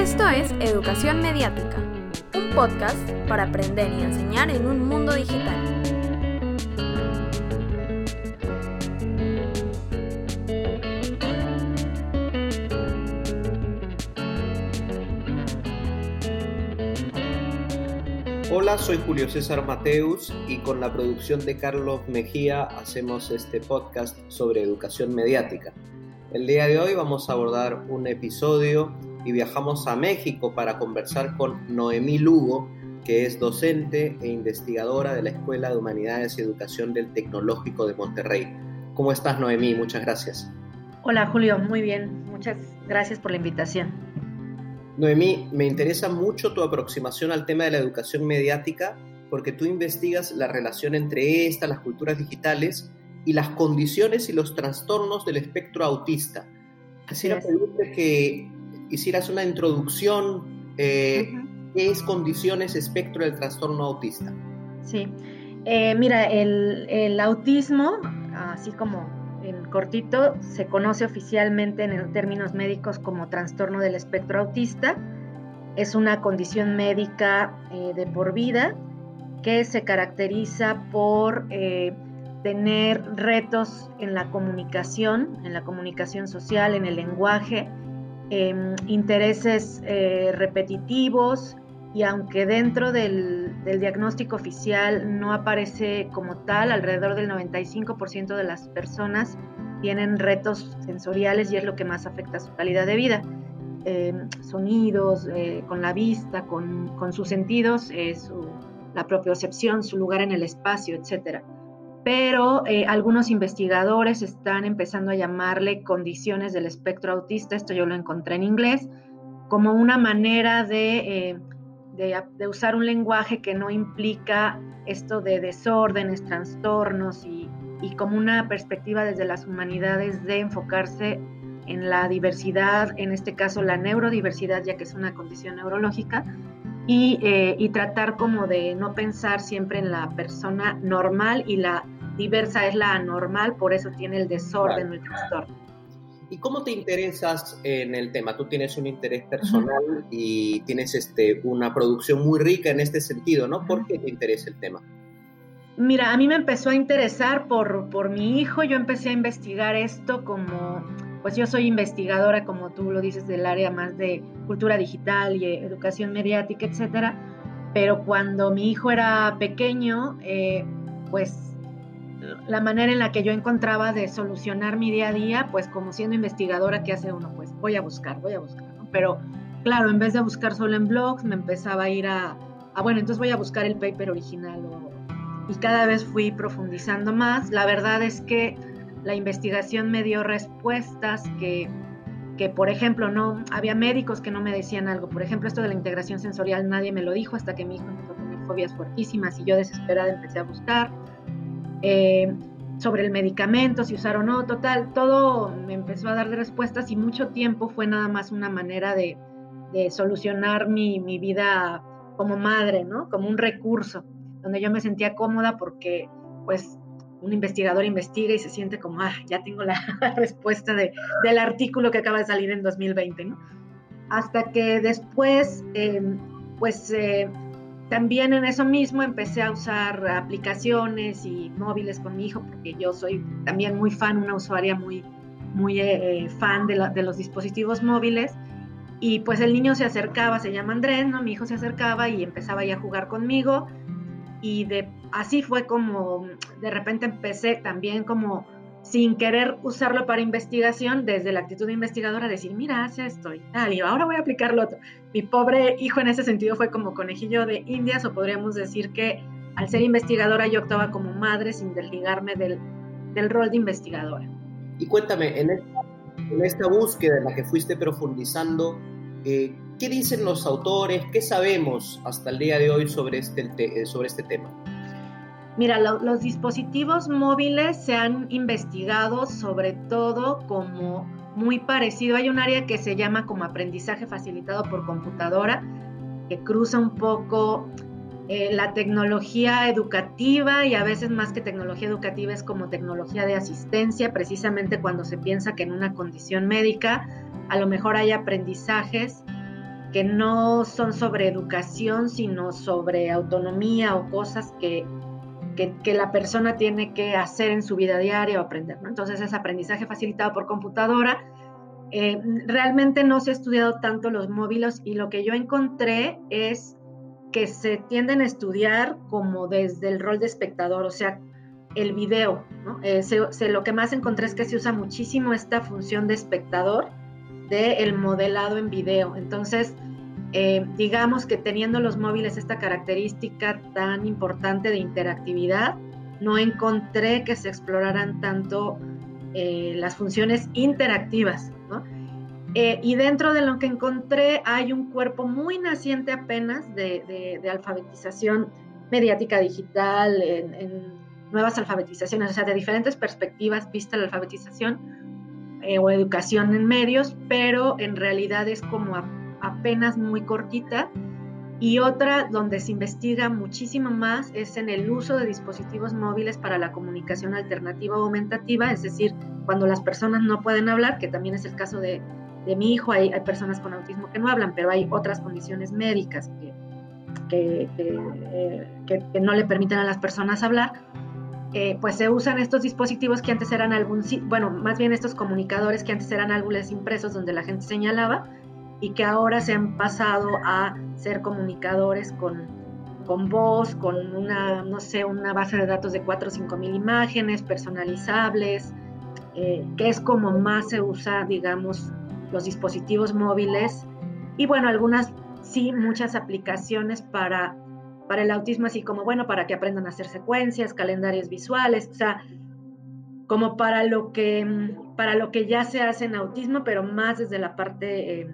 Esto es Educación Mediática, un podcast para aprender y enseñar en un mundo digital. Hola, soy Julio César Mateus y con la producción de Carlos Mejía hacemos este podcast sobre educación mediática. El día de hoy vamos a abordar un episodio y viajamos a México para conversar con Noemí Lugo, que es docente e investigadora de la Escuela de Humanidades y Educación del Tecnológico de Monterrey. ¿Cómo estás, Noemí? Muchas gracias. Hola, Julio. Muy bien. Muchas gracias por la invitación. Noemí, me interesa mucho tu aproximación al tema de la educación mediática porque tú investigas la relación entre esta, las culturas digitales y las condiciones y los trastornos del espectro autista. Quisiera pedirte que hicieras una introducción, eh, ¿qué es condiciones espectro del trastorno autista? Sí, eh, mira, el, el, autismo, así como en cortito, se conoce oficialmente en términos médicos como trastorno del espectro autista. Es una condición médica eh, de por vida que se caracteriza por tener retos en la comunicación, en la comunicación social, en el lenguaje, Em, intereses eh, repetitivos y aunque dentro del, diagnóstico oficial no aparece como tal, alrededor del 95% de las personas tienen retos sensoriales y es lo que más afecta a su calidad de vida. Em, sonidos, eh, con la vista, con, sus sentidos, eh, la propiocepción, su lugar en el espacio, etcétera pero eh, algunos investigadores están empezando a llamarle condiciones del espectro autista, esto yo lo encontré en inglés, como una manera de, eh, usar un lenguaje que no implica esto de desórdenes, trastornos y, como una perspectiva desde las humanidades de enfocarse en la diversidad, en este caso la neurodiversidad, ya que es una condición neurológica, eh, y, tratar como de no pensar siempre en la persona normal y la diversa es la anormal, por eso tiene el desorden el trastorno. ¿Y cómo te interesas en el tema? Tú tienes un interés personal y tienes este, una producción muy rica en este sentido, ¿no? ¿Por qué te interesa el tema? Mira, a mí me empezó a interesar por, por mi hijo, yo empecé a investigar esto como pues yo soy investigadora, como tú lo dices, del área más de cultura digital y educación mediática, etcétera. Pero cuando mi hijo era pequeño, eh, pues la manera en la que yo encontraba de solucionar mi día a día, pues como siendo investigadora, ¿qué hace uno? Pues voy a buscar, voy a buscar, ¿no? Pero claro, en vez de buscar solo en blogs, me empezaba a ir a, a bueno, entonces voy a buscar el paper original y cada vez fui profundizando más. La verdad es que la investigación me dio respuestas que, que, por ejemplo, no había médicos que no me decían algo. Por ejemplo, esto de la integración sensorial nadie me lo dijo hasta que mi hijo empezó a tener fobias fuertísimas y yo desesperada empecé a buscar. Eh, sobre el medicamento, si usar o no, total, todo me empezó a dar respuestas y mucho tiempo fue nada más una manera de, de solucionar mi, mi, vida como madre, ¿no? Como un recurso, donde yo me sentía cómoda porque pues un investigador investiga y se siente como, ah, ya tengo la respuesta de, del artículo que acaba de salir en 2020, ¿no? Hasta que después, em, pues eh, también en eso mismo empecé a usar aplicaciones y móviles con mi hijo, porque yo soy también muy fan, una usuaria muy, muy eh, fan de, de los dispositivos móviles. Y pues el niño se acercaba, se llama Andrés, ¿no? Mi hijo se acercaba y empezaba ya a jugar conmigo y de así fue como de repente empecé también como sin querer usarlo para investigación, desde la actitud de investigadora, decir, mira, hace esto y tal, y ahora voy a aplicar lo otro. Mi pobre hijo en ese sentido fue como conejillo de indias, o podríamos decir que al ser investigadora yo actuaba como madre sin desligarme del, del rol de investigadora. Y cuéntame, en esta, en esta búsqueda en la que fuiste profundizando, eh, ¿Qué dicen los autores? ¿Qué sabemos hasta el día de hoy sobre este, eh, sobre este tema? Mira, los dispositivos móviles se han investigado sobre todo como muy parecido. Hay un área que se llama como aprendizaje facilitado por computadora, que cruza un poco eh, la tecnología educativa y a veces más que tecnología educativa es como tecnología de asistencia, precisamente cuando se piensa que en una condición médica a lo mejor hay aprendizajes que no son sobre educación, sino sobre autonomía o cosas que, que, la persona tiene que hacer en su vida diaria o aprender. Entonces es aprendizaje facilitado por computadora. Eh, realmente no se ha estudiado tanto los móviles y lo que yo encontré es que se tienden a estudiar como desde el rol de espectador, o sea, el video. Eh, lo que más encontré es que se usa muchísimo esta función de espectador del modelado en video. Entonces, eh, digamos que teniendo los móviles esta característica tan importante de interactividad, no encontré que se exploraran tanto eh, las funciones interactivas. Eh, y dentro de lo que encontré hay un cuerpo muy naciente apenas de, alfabetización mediática digital, en, nuevas alfabetizaciones, o sea, de diferentes perspectivas vista la alfabetización o educación en medios, pero en realidad es como apenas muy cortita. Y otra donde se investiga muchísimo más es en el uso de dispositivos móviles para la comunicación alternativa o aumentativa, es decir, cuando las personas no pueden hablar, que también es el caso de, de mi hijo, hay, hay, personas con autismo que no hablan, pero hay otras condiciones médicas que, que, que, eh, no le permiten a las personas hablar. Eh, pues se usan estos dispositivos que antes eran algún, bueno, más bien estos comunicadores que antes eran álbumes impresos donde la gente señalaba y que ahora se han pasado a ser comunicadores con, con voz, con una, no sé, una base de datos de 4 o 5 mil imágenes personalizables, eh, que es como más se usa, digamos, los dispositivos móviles. Y bueno, algunas, sí, muchas aplicaciones para, para el autismo, así como, bueno, para que aprendan a hacer secuencias, calendarios visuales, o sea, como para lo que, para lo que ya se hace en autismo, pero más desde la parte... Eh,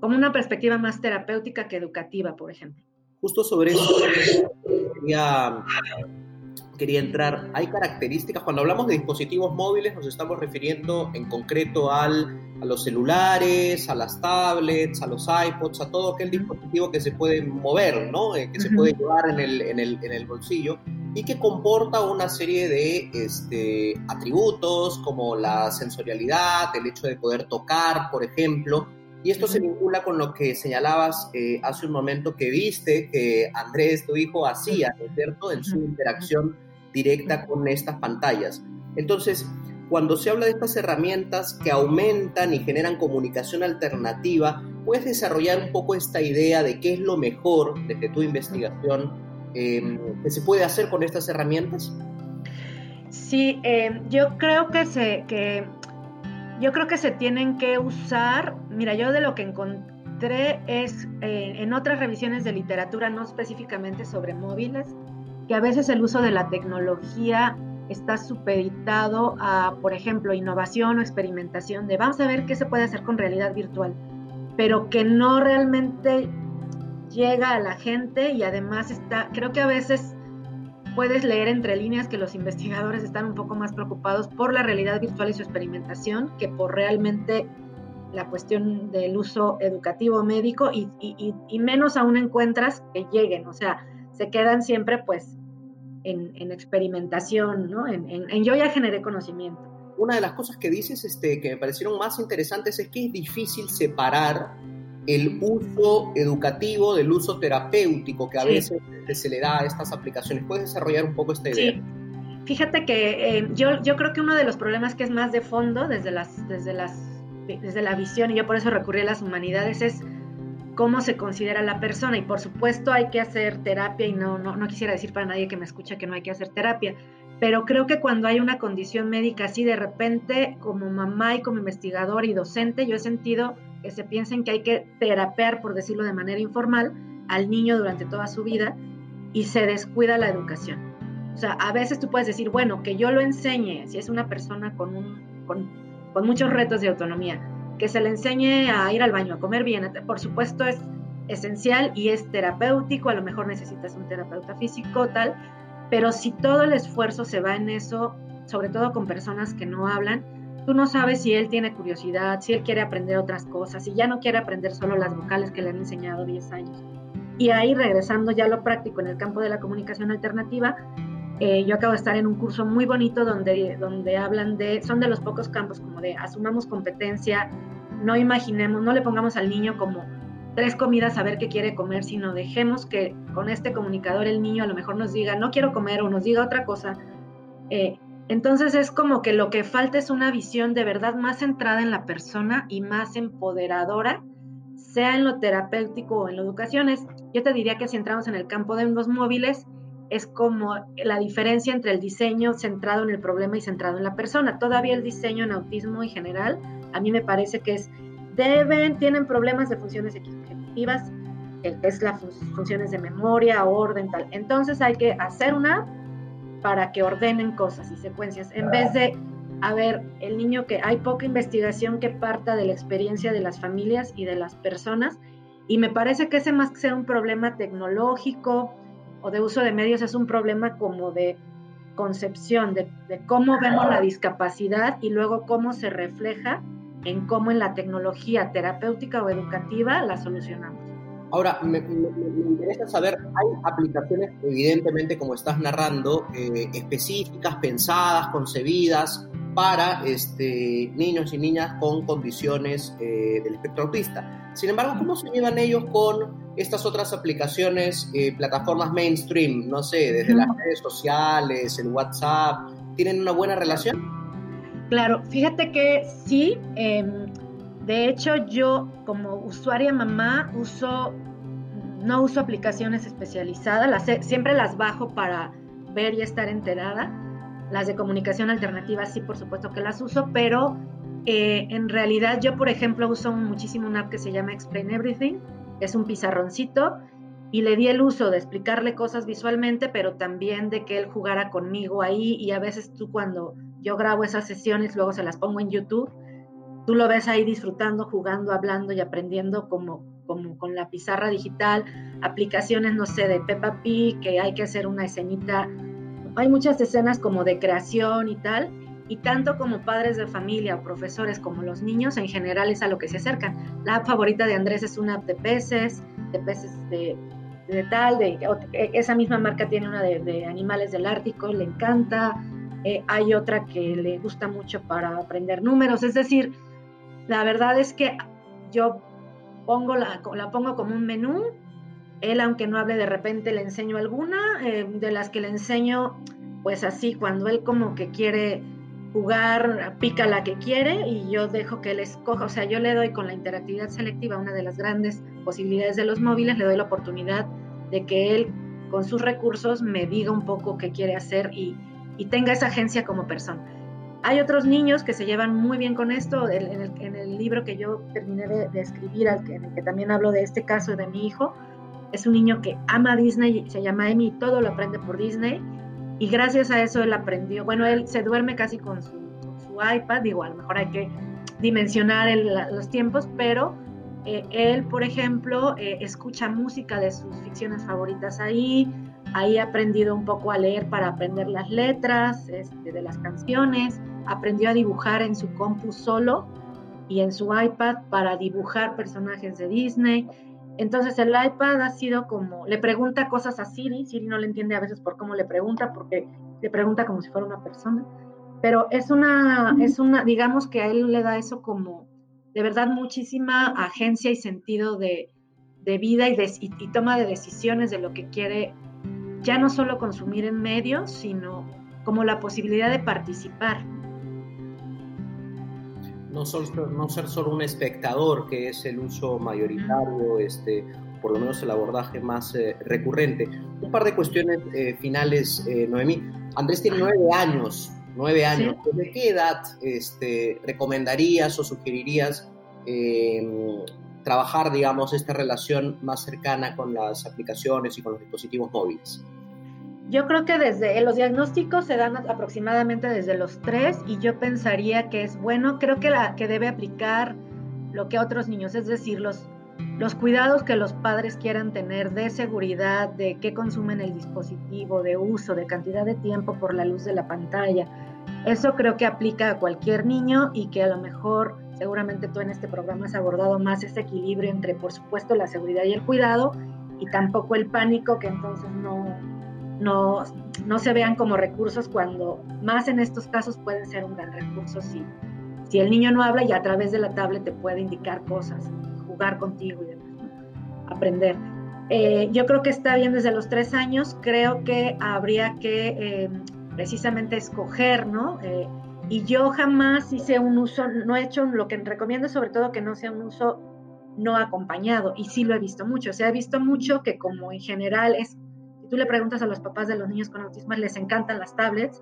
como una perspectiva más terapéutica que educativa, por ejemplo. Justo sobre eso quería, quería entrar. Hay características, cuando hablamos de dispositivos móviles nos estamos refiriendo en concreto al, a los celulares, a las tablets, a los iPods, a todo aquel dispositivo que se puede mover, ¿no? Eh, que se puede llevar en el, en, el, en el bolsillo y que comporta una serie de este, atributos como la sensorialidad, el hecho de poder tocar, por ejemplo, y esto se vincula con lo que señalabas eh, hace un momento que viste que Andrés, tu hijo, hacía, ¿no es cierto?, en su interacción directa con estas pantallas. Entonces, cuando se habla de estas herramientas que aumentan y generan comunicación alternativa, ¿puedes desarrollar un poco esta idea de qué es lo mejor desde tu investigación em, que se puede hacer con estas herramientas? Sí, eh, yo creo que, se, que yo creo que se tienen que usar, mira, yo de lo que encontré es eh, en otras revisiones de literatura, no específicamente sobre móviles, que a veces el uso de la tecnología está supeditado a, por ejemplo, innovación o experimentación de vamos a ver qué se puede hacer con realidad virtual, pero que no realmente llega a la gente y además está, creo que a veces puedes leer entre líneas que los investigadores están un poco más preocupados por la realidad virtual y su experimentación que por realmente la cuestión del uso educativo médico y, menos aún encuentras que lleguen, o sea, se quedan siempre pues en, experimentación, ¿no? En, en, yo ya generé conocimiento. Una de las cosas que dices este, que me parecieron más interesantes es que es difícil separar el uso educativo del uso terapéutico que a veces se le da a estas aplicaciones. ¿Puedes desarrollar un poco esta idea? Sí. Fíjate que eh, yo, yo creo que uno de los problemas que es más de fondo desde, las, desde, las, desde la visión, y yo por eso recurrí a las humanidades, es cómo se considera la persona. Y por supuesto hay que hacer terapia, y no, no, no quisiera decir para nadie que me escucha que no hay que hacer terapia, pero creo que cuando hay una condición médica así, de repente, como mamá y como investigador y docente, yo he sentido que se piensen que hay que terapear, por decirlo de manera informal, al niño durante toda su vida y se descuida la educación. O sea, a veces tú puedes decir, bueno, que yo lo enseñe, si es una persona con, un, con, con muchos retos de autonomía, que se le enseñe a ir al baño, a comer bien, por supuesto es esencial y es terapéutico, a lo mejor necesitas un terapeuta físico, tal, pero si todo el esfuerzo se va en eso, sobre todo con personas que no hablan, Tú no sabes si él tiene curiosidad, si él quiere aprender otras cosas, si ya no quiere aprender solo las vocales que le han enseñado 10 años. Y ahí regresando ya a lo práctico en el campo de la comunicación alternativa, eh, yo acabo de estar en un curso muy bonito donde, donde hablan de, son de los pocos campos como de asumamos competencia, no imaginemos, no le pongamos al niño como tres comidas a ver qué quiere comer, sino dejemos que con este comunicador el niño a lo mejor nos diga, no quiero comer o nos diga otra cosa. Eh, entonces es como que lo que falta es una visión de verdad más centrada en la persona y más empoderadora, sea en lo terapéutico o en lo educación. yo te diría que si entramos en el campo de los móviles, es como la diferencia entre el diseño centrado en el problema y centrado en la persona. Todavía el diseño en autismo en general, a mí me parece que es, deben, tienen problemas de funciones ejecutivas, es las funciones de memoria, orden, tal. Entonces hay que hacer una para que ordenen cosas y secuencias, en vez de, a ver, el niño que hay poca investigación que parta de la experiencia de las familias y de las personas, y me parece que ese más que ser un problema tecnológico o de uso de medios es un problema como de concepción, de, de cómo vemos la discapacidad y luego cómo se refleja en cómo en la tecnología terapéutica o educativa la solucionamos. Ahora, me, interesa saber, hay aplicaciones, evidentemente, como estás narrando, eh, específicas, pensadas, concebidas para este, niños y niñas con condiciones eh, del espectro autista. Sin embargo, ¿cómo se llevan ellos con estas otras aplicaciones, eh, plataformas mainstream? No sé, desde las redes sociales, el WhatsApp, ¿tienen una buena relación? Claro, fíjate que sí. Em, de hecho, yo como usuaria mamá uso, no uso aplicaciones especializadas, las, siempre las bajo para ver y estar enterada. Las de comunicación alternativa sí, por supuesto que las uso, pero eh, en realidad yo, por ejemplo, uso muchísimo una app que se llama Explain Everything, es un pizarroncito y le di el uso de explicarle cosas visualmente, pero también de que él jugara conmigo ahí y a veces tú cuando yo grabo esas sesiones luego se las pongo en YouTube tú lo ves ahí disfrutando, jugando, hablando y aprendiendo como, como con la pizarra digital, aplicaciones, no sé, de Peppa Pig, que hay que hacer una escenita. Hay muchas escenas como de creación y tal, y tanto como padres de familia profesores como los niños en general es a lo que se acercan. La app favorita de Andrés es una app de peces, de peces de, tal, de, esa misma marca tiene una de, animales del Ártico, le encanta. Eh, hay otra que le gusta mucho para aprender números, es decir, la verdad es que yo pongo la, la pongo como un menú. Él, aunque no hable de repente, le enseño alguna. Eh, de las que le enseño, pues así, cuando él como que quiere jugar, pica la que quiere y yo dejo que él escoja. O sea, yo le doy con la interactividad selectiva, una de las grandes posibilidades de los móviles, le doy la oportunidad de que él con sus recursos me diga un poco qué quiere hacer y, y tenga esa agencia como persona. Hay otros niños que se llevan muy bien con esto. En el, libro que yo terminé de, escribir, en el que también hablo de este caso de mi hijo, es un niño que ama Disney, se llama Emi, todo lo aprende por Disney. Y gracias a eso él aprendió. Bueno, él se duerme casi con su, iPad, digo, a lo mejor hay que dimensionar los tiempos, pero eh, él, por ejemplo, eh, escucha música de sus ficciones favoritas ahí, ahí ha aprendido un poco a leer para aprender las letras este, de las canciones, aprendió a dibujar en su compu solo y en su iPad para dibujar personajes de Disney. Entonces el iPad ha sido como, le pregunta cosas a Siri, Siri no le entiende a veces por cómo le pregunta, porque le pregunta como si fuera una persona, pero es una, es una, digamos que a él le da eso como, de verdad, muchísima agencia y sentido de, vida y, y toma de decisiones de lo que quiere, ya no solo consumir en medios, sino como la posibilidad de participar no, no ser solo un espectador, que es el uso mayoritario, este, por lo menos el abordaje más eh, recurrente. Un par de cuestiones eh, finales, eh, Noemí. Andrés tiene nueve años, nueve años. ¿De qué edad este, recomendarías o sugerirías em, trabajar, digamos, esta relación más cercana con las aplicaciones y con los dispositivos móviles? Yo creo que desde los diagnósticos se dan aproximadamente desde los tres y yo pensaría que es bueno, creo que, la, que debe aplicar lo que a otros niños, es decir, los, los cuidados que los padres quieran tener de seguridad, de qué consumen el dispositivo, de uso, de cantidad de tiempo por la luz de la pantalla. Eso creo que aplica a cualquier niño y que a lo mejor seguramente tú en este programa has abordado más ese equilibrio entre, por supuesto, la seguridad y el cuidado y tampoco el pánico que entonces no, no, no se vean como recursos cuando más en estos casos pueden ser un gran recurso si, si el niño no habla y a través de la tablet te puede indicar cosas, jugar contigo y aprender. Eh, yo creo que está bien desde los tres años, creo que habría que eh, precisamente escoger, ¿no? Eh, y yo jamás hice un uso, no he hecho lo que recomiendo sobre todo que no sea un uso no acompañado, y sí lo he visto mucho, o sea, he visto mucho que como en general es, tú le preguntas a los papás de los niños con autismo, les encantan las tablets,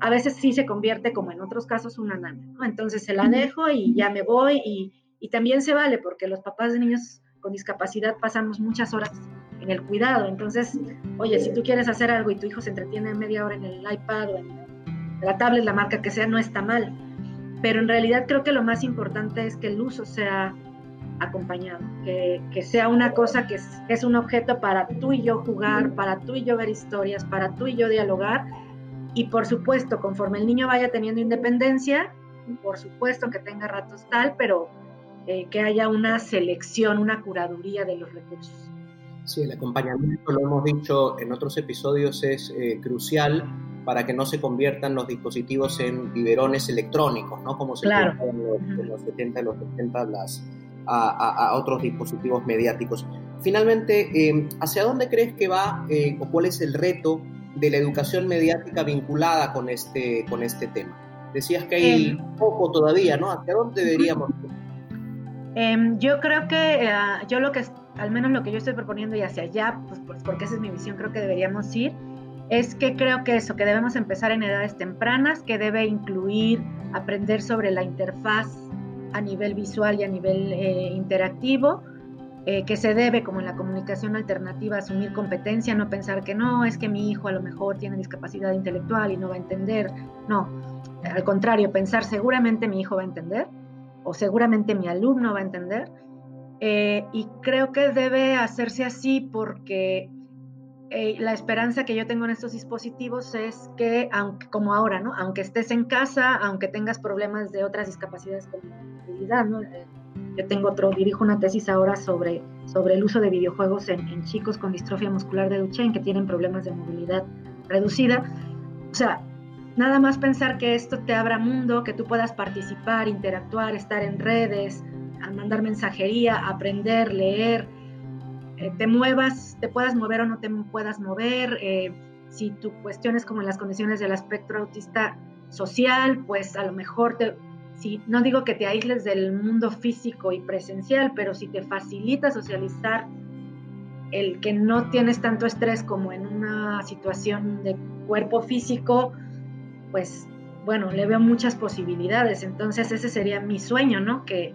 a veces sí se convierte como en otros casos una nana, ¿no? Entonces se la dejo y ya me voy y, y también se vale porque los papás de niños con discapacidad pasamos muchas horas en el cuidado. Entonces, oye, si tú quieres hacer algo y tu hijo se entretiene media hora en el iPad o en la tablet, la marca que sea, no está mal. Pero en realidad creo que lo más importante es que el uso sea acompañado, que, que sea una cosa que es, es, un objeto para tú y yo jugar, para tú y yo ver historias, para tú y yo dialogar. Y por supuesto, conforme el niño vaya teniendo independencia, por supuesto que tenga ratos tal, pero eh, que haya una selección, una curaduría de los recursos. Sí, el acompañamiento, lo hemos dicho en otros episodios, es eh, crucial para que no se conviertan los dispositivos en biberones electrónicos, ¿no? Como se claro. en los, en los 70 y los 80 las, a, a, a, otros dispositivos mediáticos. Finalmente, eh, ¿hacia dónde crees que va eh, o cuál es el reto de la educación mediática vinculada con este, con este tema? Decías que hay eh, poco todavía, ¿no? ¿Hacia dónde deberíamos ir? Eh, yo creo que uh, yo lo que, al menos lo que yo estoy proponiendo y hacia allá, pues, pues, porque esa es mi visión, creo que deberíamos ir, es que creo que eso, que debemos empezar en edades tempranas, que debe incluir aprender sobre la interfaz a nivel visual y a nivel eh, interactivo, eh, que se debe, como en la comunicación alternativa, asumir competencia, no pensar que no, es que mi hijo a lo mejor tiene discapacidad intelectual y no va a entender, no, al contrario, pensar seguramente mi hijo va a entender o seguramente mi alumno va a entender. Eh, y creo que debe hacerse así porque eh, la esperanza que yo tengo en estos dispositivos es que, aunque, como ahora, ¿no? aunque estés en casa, aunque tengas problemas de otras discapacidades como movilidad, ¿no? Eh, yo tengo otro, dirijo una tesis ahora sobre, sobre el uso de videojuegos en, en chicos con distrofia muscular de Duchenne que tienen problemas de movilidad reducida. O sea, Nada más pensar que esto te abra mundo, que tú puedas participar, interactuar, estar en redes, mandar mensajería, aprender, leer, eh, te muevas, te puedas mover o no te puedas mover. Eh, si tu cuestión es como las condiciones del espectro autista social, pues a lo mejor te, si, no digo que te aísles del mundo físico y presencial, pero si te facilita socializar el que no tienes tanto estrés como en una situación de cuerpo físico, pues bueno, le veo muchas posibilidades. Entonces ese sería mi sueño, ¿no? Que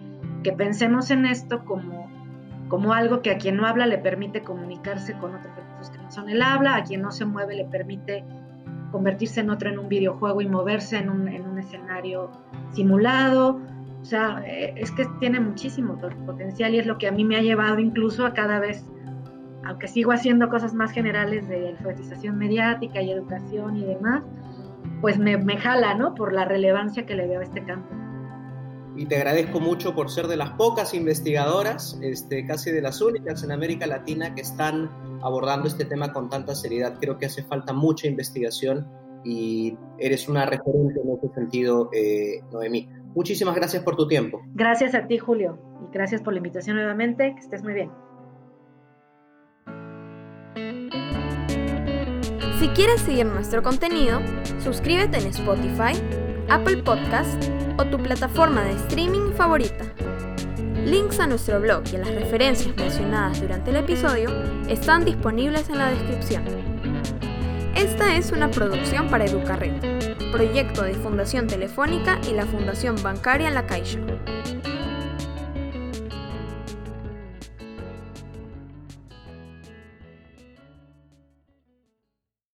pensemos en esto como, como algo que a quien no habla le permite comunicarse con otros recursos que no son el habla, a quien no se mueve le permite convertirse en otro en un videojuego y moverse en un, en un escenario simulado. O sea, es que tiene muchísimo potencial y es lo que a mí me ha llevado incluso a cada vez, aunque sigo haciendo cosas más generales de alfabetización mediática y educación y demás, pues me, me, jala, ¿no? Por la relevancia que le veo a este campo. Y te agradezco mucho por ser de las pocas investigadoras, este, casi de las únicas en América Latina que están abordando este tema con tanta seriedad. Creo que hace falta mucha investigación y eres una referente en ese sentido, eh, Noemí. Muchísimas gracias por tu tiempo. Gracias a ti, Julio, y gracias por la invitación nuevamente. Que estés muy bien. Si quieres seguir nuestro contenido, suscríbete en Spotify, Apple Podcast o tu plataforma de streaming favorita. Links a nuestro blog y a las referencias mencionadas durante el episodio están disponibles en la descripción. Esta es una producción para Educarred, proyecto de Fundación Telefónica y la Fundación Bancaria La Caixa.